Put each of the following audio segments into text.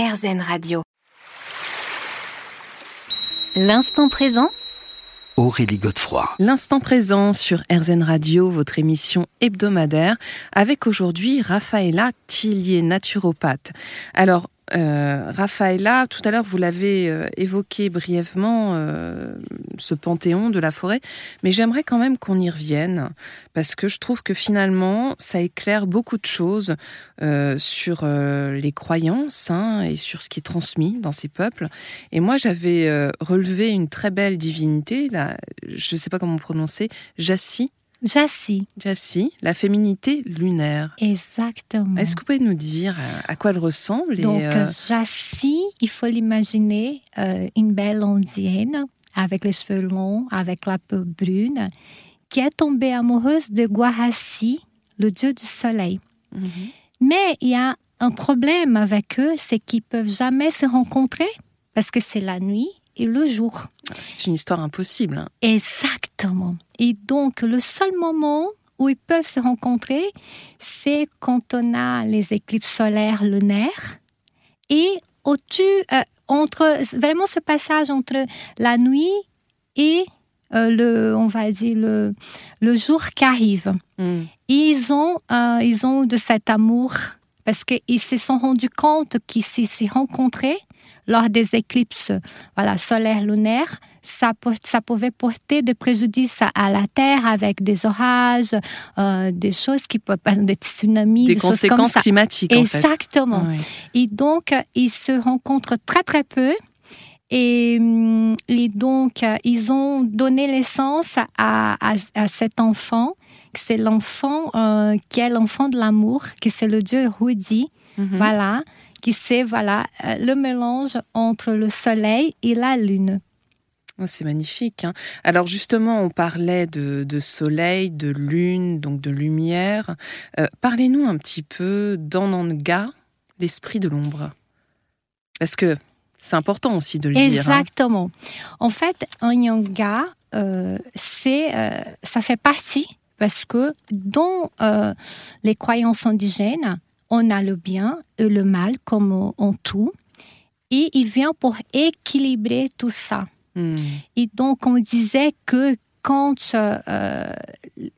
RZN Radio. L'instant présent Aurélie Godefroy. L'instant présent sur RZN Radio, votre émission hebdomadaire, avec aujourd'hui Raphaëla Tillier, naturopathe. Alors, euh, tout à l'heure, vous l'avez euh, évoqué brièvement, euh, ce panthéon de la forêt, mais j'aimerais quand même qu'on y revienne, parce que je trouve que finalement, ça éclaire beaucoup de choses sur les croyances hein, et sur ce qui est transmis dans ces peuples. Et moi, j'avais relevé une très belle divinité, là, je ne sais pas comment prononcer, Jassi, Jassi. Jassi, la féminité lunaire. Exactement. Est-ce que vous pouvez nous dire euh, à quoi elle ressemble Donc, euh, Jassi, il faut l'imaginer euh, une belle indienne avec les cheveux longs, avec la peau brune, qui est tombée amoureuse de Guahassi, le dieu du soleil. mhm. Mais il y a un problème avec eux, c'est qu'ils peuvent jamais se rencontrer parce que c'est la nuit et le jour. C'est une histoire impossible. hein. Exactement. Et donc, le seul moment où ils peuvent se rencontrer, c'est quand on a les éclipses solaires lunaires et au-dessus, euh, entre vraiment ce passage entre la nuit et euh, le, on va dire le, le jour qui arrive. Mm. Et ils ont, euh, ils ont de cet amour parce qu'ils se sont rendus compte qu'ils s'y rencontraient lors des éclipses voilà, solaires lunaires. Ça, ça pouvait porter des préjudices à, la Terre avec des orages, euh, des choses qui peuvent, des tsunamis, Des des, choses comme conséquences ça. climatiques, en fait. Exactement. Et donc, ils se rencontrent très, très peu. Et, hum, et donc, ils ont donné naissance à, à, à cet enfant. C'est l'enfant euh, qui est l'enfant de l'amour, qui c'est le dieu Rudi. Mhm. Voilà. Qui c'est voilà, euh, le mélange entre le soleil et la lune. Oh, C'est magnifique. hein. Alors justement, on parlait de, de soleil, de lune, donc de lumière. Euh, Parlez-nous un petit peu d'Ananga, l'esprit de l'ombre. Parce que c'est important aussi de le dire. hein. Exactement. En fait, un yanga, euh, c'est, euh, ça fait partie parce que dans euh, les croyances indigènes, on a le bien et le mal comme en- tout, et il vient pour équilibrer tout ça. Hmm. Et donc, on disait que quand euh,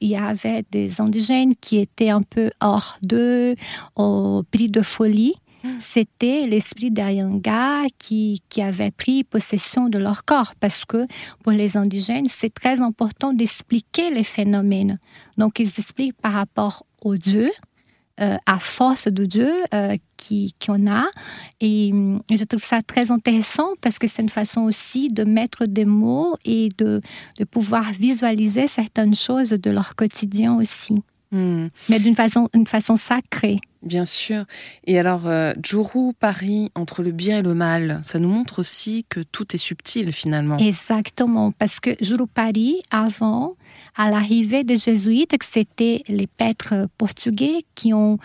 il y avait des indigènes qui étaient un peu hors d'eux, au prix de folie, c'était l'esprit d'Ayanga qui, qui avait pris possession de leur corps. Parce que pour les indigènes, c'est très important d'expliquer les phénomènes. Donc, ils expliquent par rapport aux dieux, euh, à force de Dieu euh, qui qu'on a. Et je trouve ça très intéressant parce que c'est une façon aussi de mettre des mots et de, de pouvoir visualiser certaines choses de leur quotidien aussi, Hmm. mais d'une façon, une façon sacrée. Bien sûr. Et alors, euh, Juru, Paris, entre le bien et le mal, ça nous montre aussi que tout est subtil finalement. Exactement, parce que Jurupari, avant, à l'arrivée des jésuites, c'était les prêtres portugais qui ont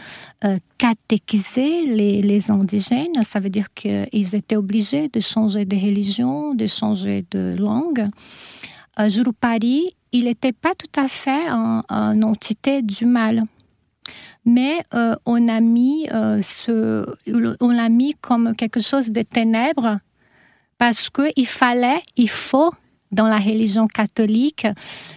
euh, catéchisé les, les indigènes, ça veut dire qu'ils étaient obligés de changer de religion, de changer de langue. Euh, Jurupari, il n'était pas tout à fait un- une entité du mal. Mais euh, on a mis euh, ce, on l'a mis comme quelque chose de ténèbres parce qu'il fallait, il faut, dans la religion catholique,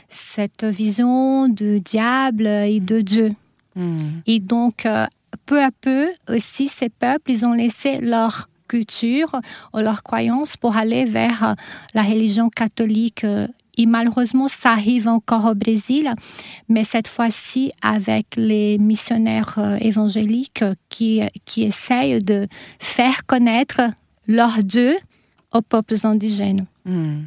cette vision du diable et de Dieu. Hmm. Et donc, euh, peu à peu, aussi, ces peuples, ils ont laissé leur culture ou leur croyance pour aller vers la religion catholique. Et malheureusement, ça arrive encore au Brésil, mais cette fois-ci avec les missionnaires euh, évangéliques qui, qui essayent de faire connaître leur Dieu aux peuples indigènes. Hmm.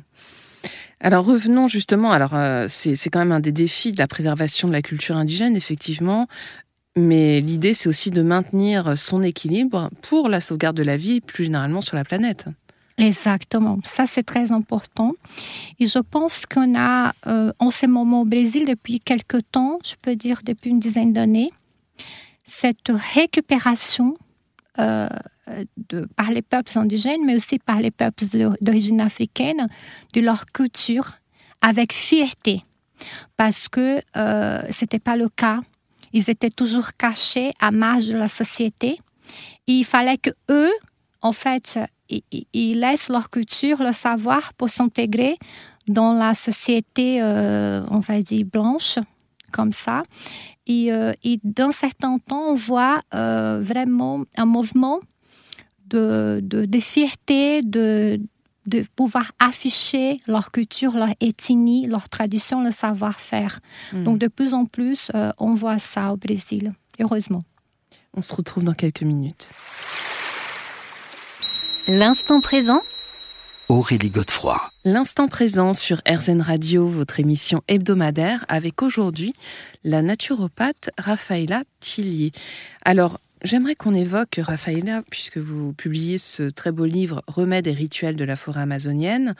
Alors revenons justement, alors euh, c'est quand même un des défis de la préservation de la culture indigène, effectivement, mais l'idée c'est aussi de maintenir son équilibre pour la sauvegarde de la vie plus généralement sur la planète. Exactement, ça c'est très important. Et je pense qu'on a euh, en ce moment au Brésil depuis quelque temps, je peux dire depuis une dizaine d'années, cette récupération euh, de, par les peuples indigènes, mais aussi par les peuples d'origine africaine, de leur culture avec fierté. Parce que euh, ce n'était pas le cas. Ils étaient toujours cachés à marge de la société. Il fallait que eux, en fait, ils, laissent leur culture, leur savoir pour s'intégrer dans la société, euh, on va dire, blanche, comme ça. Et, euh, dans certains temps, on voit euh, vraiment un mouvement de, de, fierté, de, de pouvoir afficher leur culture, leur ethnie, leur tradition, le savoir-faire. Hmm. Donc de plus en plus, on voit ça au Brésil, heureusement. On se retrouve dans quelques minutes. L'instant présent Aurélie Godefroy. L'instant présent sur RZN Radio, votre émission hebdomadaire, avec aujourd'hui la naturopathe Raphaëla Tillier. Alors, j'aimerais qu'on évoque, Raphaëla, puisque vous publiez ce très beau livre Remèdes et rituels de la forêt amazonienne,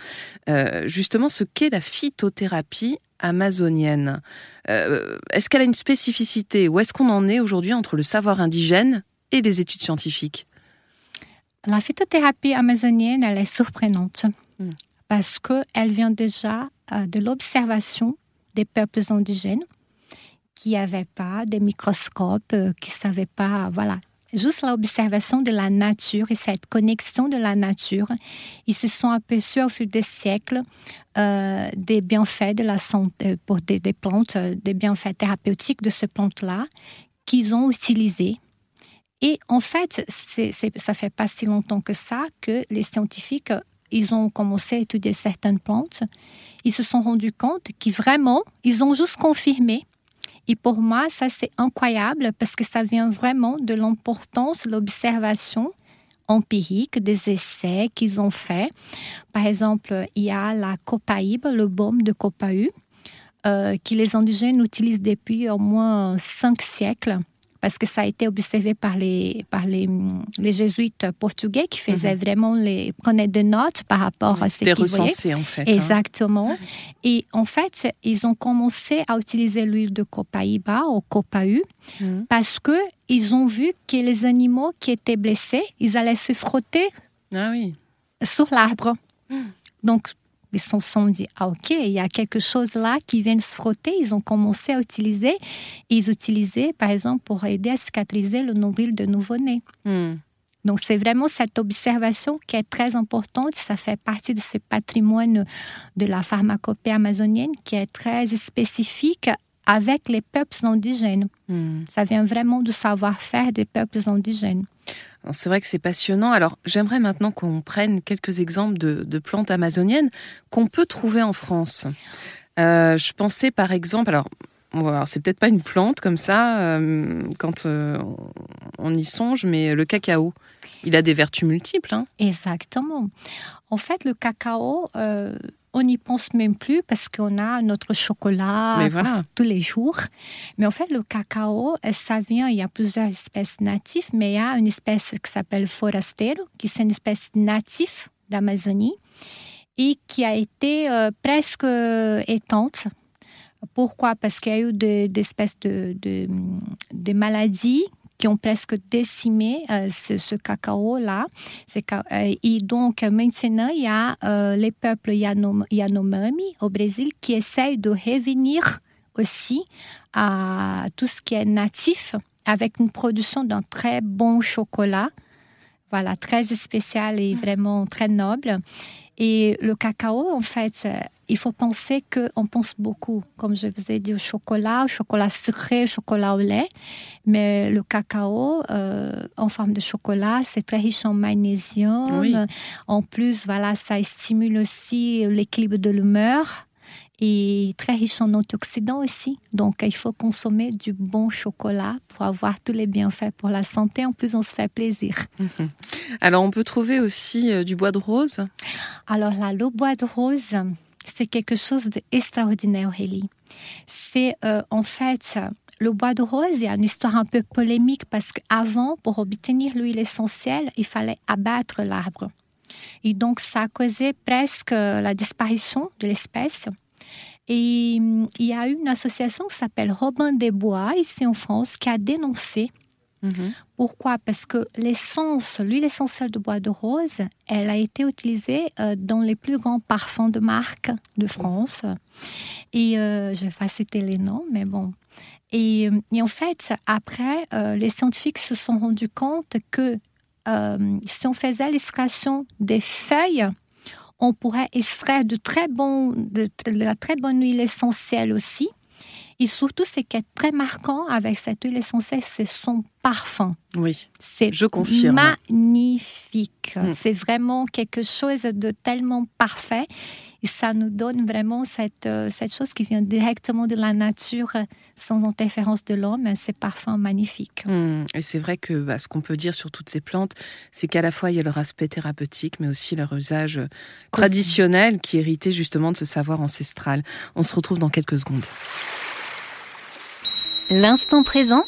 euh, justement ce qu'est la phytothérapie amazonienne. Euh, est-ce qu'elle a une spécificité? Ou est-ce qu'on en est aujourd'hui entre le savoir indigène et les études scientifiques? La phytothérapie amazonienne, elle est surprenante hmm. parce qu'elle vient déjà euh, de l'observation des peuples indigènes qui n'avaient pas de microscope, euh, qui ne savaient pas, voilà, juste l'observation de la nature et cette connexion de la nature. Ils se sont aperçus au fil des siècles euh, des bienfaits de la santé, pour des, des plantes, des bienfaits thérapeutiques de ces plantes-là qu'ils ont utilisés et en fait, c'est, ça fait pas si longtemps que ça que les scientifiques, ils ont commencé à étudier certaines plantes. Ils se sont rendus compte qu'ils vraiment, ils ont juste confirmé. Et pour moi, ça c'est incroyable parce que ça vient vraiment de l'importance de l'observation empirique des essais qu'ils ont faits. Par exemple, il y a la copaïbe, le baume de copaïbe, euh, que les indigènes utilisent depuis au moins cinq siècles parce que ça a été observé par les, par les, les jésuites portugais qui faisaient mhm. vraiment les, prenaient des notes par rapport à ce qu'ils recensé en fait. Hein. Exactement. Et en fait, ils ont commencé à utiliser l'huile de copaïba ou copahu mhm. parce que ils ont vu que les animaux qui étaient blessés, ils allaient se frotter ah oui. sur l'arbre. Donc, ils se sont dit, ah ok, il y a quelque chose là qui vient se frotter. Ils ont commencé à utiliser. Ils utilisaient, par exemple, pour aider à cicatriser le nombril de nouveau-né. Hmm. Donc, c'est vraiment cette observation qui est très importante. Ça fait partie de ce patrimoine de la pharmacopée amazonienne qui est très spécifique avec les peuples indigènes. Hmm. Ça vient vraiment du savoir-faire des peuples indigènes. C'est vrai que c'est passionnant. Alors, j'aimerais maintenant qu'on prenne quelques exemples de, plantes amazoniennes qu'on peut trouver en France. Euh, je pensais par exemple, alors, c'est peut-être pas une plante comme ça euh, quand euh, on y songe, mais le cacao, il a des vertus multiples. Hein. Exactement. En fait, le cacao, on n'y pense même plus parce qu'on a notre chocolat tous les jours. Mais en fait, le cacao, ça vient, il y a plusieurs espèces natives, mais il y a une espèce qui s'appelle forastero, qui est une espèce native d'Amazonie et qui a été euh, presque éteinte. Pourquoi? Parce qu'il y a eu des, espèces de, de maladies qui ont presque décimé euh, ce, cacao-là. Euh, et donc, maintenant, il y a euh, les peuples Yanomami au Brésil qui essayent de revenir aussi à tout ce qui est natif avec une production d'un très bon chocolat. Voilà, très spécial et mm. vraiment très noble. Et le cacao, en fait, il faut penser qu'on pense beaucoup, comme je vous ai dit, au chocolat, au chocolat sucré, au chocolat au lait. Mais le cacao, euh, en forme de chocolat, c'est très riche en magnésium. En plus, voilà, ça stimule aussi l'équilibre de l'humeur et très riche en antioxydants aussi. Donc, il faut consommer du bon chocolat pour avoir tous les bienfaits pour la santé. En plus, on se fait plaisir. Mhm. Alors, on peut trouver aussi euh, du bois de rose? Alors là, le bois de rose, c'est quelque chose d'extraordinaire, Aurélie. C'est euh, en fait le bois de rose, il y a une histoire un peu polémique parce qu'avant, pour obtenir l'huile essentielle, il fallait abattre l'arbre. Et donc, ça a causé presque la disparition de l'espèce. Et hum, il y a une association qui s'appelle Robin des Bois, ici en France, qui a dénoncé Mhm. Pourquoi? Parce que l'essence, l'huile essentielle de bois de rose, elle a été utilisée euh, dans les plus grands parfums de marque de France. Et euh, je vais pas citer les noms, mais bon. Et, en fait, après, euh, les scientifiques se sont rendus compte que euh, si on faisait l'extraction des feuilles, on pourrait extraire de, très bon, de la très bonne huile essentielle aussi. Et surtout, ce qui est très marquant avec cette huile essentielle, c'est son parfum. Oui, C'est je confirme. magnifique. Mm. C'est vraiment quelque chose de tellement parfait. Et ça nous donne vraiment cette, euh, cette chose qui vient directement de la nature, sans interférence de l'homme. Ces parfums magnifiques. Hum, Et c'est vrai que bah, ce qu'on peut dire sur toutes ces plantes, c'est qu'à la fois il y a leur aspect thérapeutique, mais aussi leur usage traditionnel qui héritait justement de ce savoir ancestral. On se retrouve dans quelques secondes. L'instant présent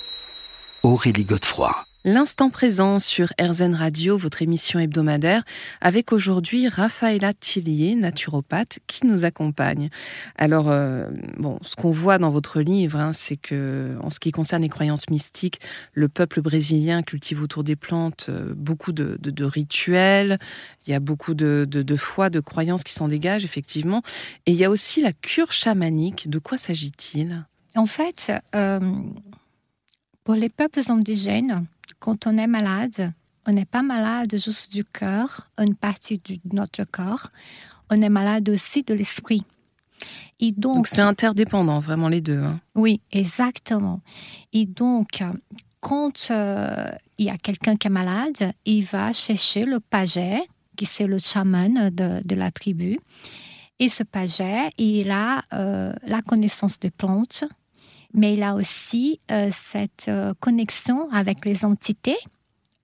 Aurélie Godefroy. L'instant présent sur RZN Radio, votre émission hebdomadaire, avec aujourd'hui Raphaëla Tillier, naturopathe, qui nous accompagne. Alors, euh, bon, ce qu'on voit dans votre livre, hein, c'est que, en ce qui concerne les croyances mystiques, le peuple brésilien cultive autour des plantes euh, beaucoup de, de- de rituels. Il y a beaucoup de, de, de foi, de croyances qui s'en dégagent, effectivement. Et il y a aussi la cure chamanique. De quoi s'agit-il? En fait, euh, pour les peuples indigènes, quand on est malade, on n'est pas malade juste du cœur, une partie de notre corps, on est malade aussi de l'esprit. Et donc, c'est interdépendant, vraiment les deux. hein. oui, exactement. Et donc, quand euh, il y a quelqu'un qui est malade, il va chercher le paget, qui c'est le chaman de, de la tribu. Et ce paget, il a euh, la connaissance des plantes, mais il a aussi euh, cette euh, connexion avec les entités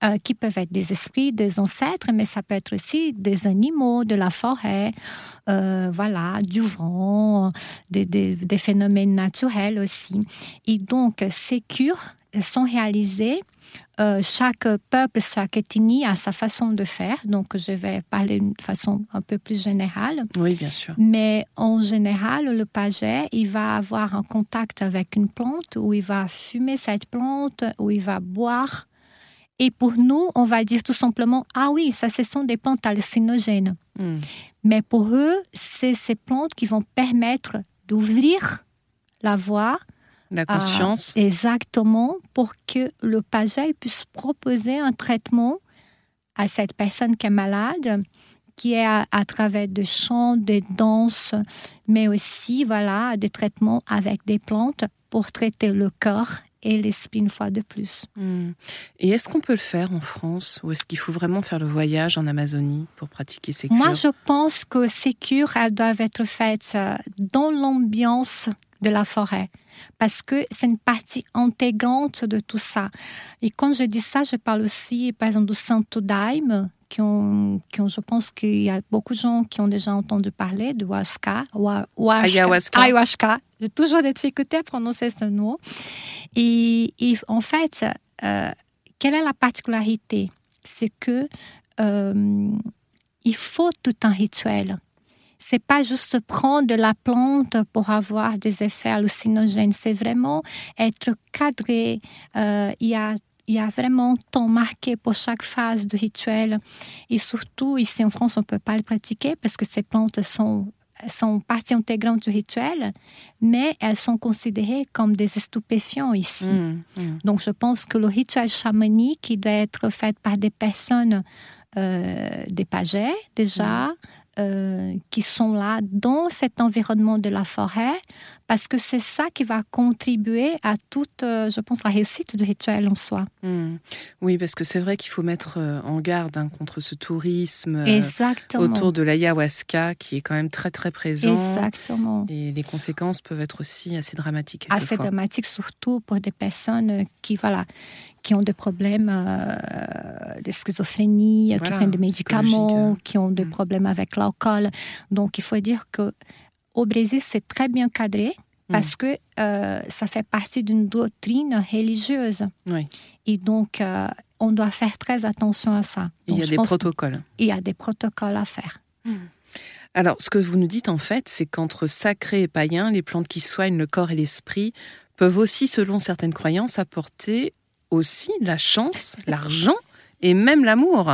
euh, qui peuvent être des esprits, des ancêtres, mais ça peut être aussi des animaux, de la forêt, voilà, du vent, des phénomènes naturels aussi. Et donc, ces cures sont réalisées. Euh, chaque peuple, chaque ethnie a sa façon de faire. Donc, je vais parler de façon un peu plus générale. Oui, bien sûr. Mais en général, le paget, il va avoir un contact avec une plante où il va fumer cette plante, où il va boire. Et pour nous, on va dire tout simplement, ah oui, ça, ce sont des plantes hallucinogènes. Hum. Mais pour eux, c'est ces plantes qui vont permettre d'ouvrir la voie La Ah. conscience. exactement pour que le paget puisse proposer un traitement à cette personne qui est malade, qui est à, à travers des chants, des danses, mais aussi voilà des traitements avec des plantes pour traiter le corps et l'esprit une fois de plus. Hmm. Et est-ce qu'on peut le faire en France ou est-ce qu'il faut vraiment faire le voyage en Amazonie pour pratiquer ces cures? Moi, je pense que ces cures, elles doivent être faites euh, dans l'ambiance de la forêt. Parce que c'est une partie intégrante de tout ça. Et quand je dis ça, je parle aussi, par exemple, du Santo Daime, qui ont, qui ont, je pense qu'il y a beaucoup de gens qui ont déjà entendu parler de Huasca. Ayahuasca. Ayahuasca. J'ai toujours des difficultés à prononcer ce nom. Et, et en fait, euh, quelle est la particularité? C'est que euh, il faut tout un rituel. C'est pas juste prendre de la plante pour avoir des effets hallucinogènes. C'est vraiment être cadré. Euh, il y a il y a vraiment un temps marqué pour chaque phase du rituel. Et surtout, ici en France, on ne peut pas le pratiquer parce que ces plantes sont, sont partie intégrante du rituel, mais elles sont considérées comme des stupéfiants ici. Hmm, hmm. Donc, je pense que le rituel chamanique, qui doit être fait par des personnes, euh, des pagets déjà, euh, qui sont là dans cet environnement de la forêt, parce que c'est ça qui va contribuer à toute, euh, je pense, la réussite du rituel en soi. Hmm. Oui, parce que c'est vrai qu'il faut mettre euh, en garde hein, contre ce tourisme euh, autour de l'ayahuasca qui est quand même très très présent. Exactement. Et les conséquences peuvent être aussi assez dramatiques. Assez quelquefois. dramatique, surtout pour des personnes qui, voilà, qui ont des problèmes euh, de schizophrénie, qui prennent des médicaments, psychologique. qui ont des Mm. problèmes avec l'alcool. Donc, il faut dire que au Brésil, c'est très bien cadré Mm. parce que euh, ça fait partie d'une doctrine religieuse. Oui. Et donc, euh, on doit faire très attention à ça. Il y a des protocoles. qu'il y a des protocoles à faire. Alors, ce que vous nous dites en fait, c'est qu'entre sacré et païen, les plantes qui soignent le corps et l'esprit peuvent aussi, selon certaines croyances, apporter aussi la chance, l'argent et même l'amour.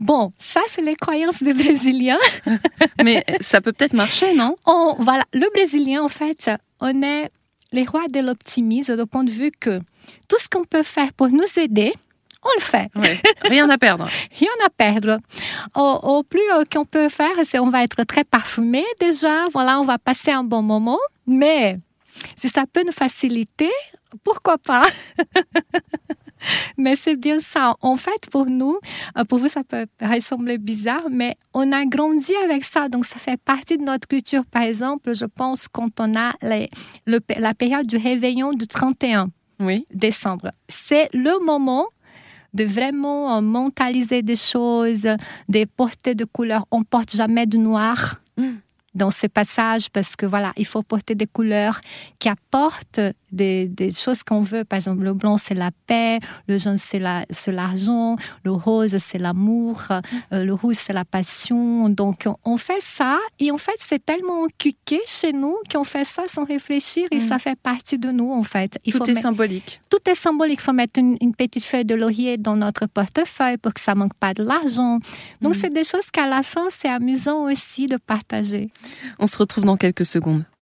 Bon, ça, c'est les croyances des Brésiliens. Mais ça peut peut-être marcher, non? On, voilà, le Brésilien, en fait, on est les rois de l'optimisme, du point de vue que tout ce qu'on peut faire pour nous aider, on le fait. Rien à perdre. Rien à perdre. Au, plus euh, qu'on peut faire, c'est on va être très parfumé déjà. Voilà, on va passer un bon moment. Mais si ça peut nous faciliter, pourquoi pas? Mais c'est bien ça. En fait, pour nous, euh, pour vous, ça peut ressembler bizarre, mais on a grandi avec ça. Donc, ça fait partie de notre culture. Par exemple, je pense quand on a la période du réveillon du 31 oui. décembre. C'est le moment de vraiment euh, mentaliser des choses, de porter de couleurs. On porte jamais de noir. Mm. Dans ces passages parce que voilà, il faut porter des couleurs qui apportent des, des choses qu'on veut. Par exemple, le blanc, c'est la paix, le jaune, c'est l'argent, le rose, c'est l'amour, euh, le rouge, c'est la passion. Donc, on fait ça et en fait, c'est tellement cuqué chez nous qu'on fait ça sans réfléchir et ça mm. fait partie de nous, en fait. Il tout est symbolique. Tout est symbolique. Il faut mettre une, petite feuille de laurier dans notre portefeuille pour que ça manque pas de l'argent. Donc, mm. c'est des choses qu'à la fin, c'est amusant aussi de partager. On se retrouve dans quelques secondes.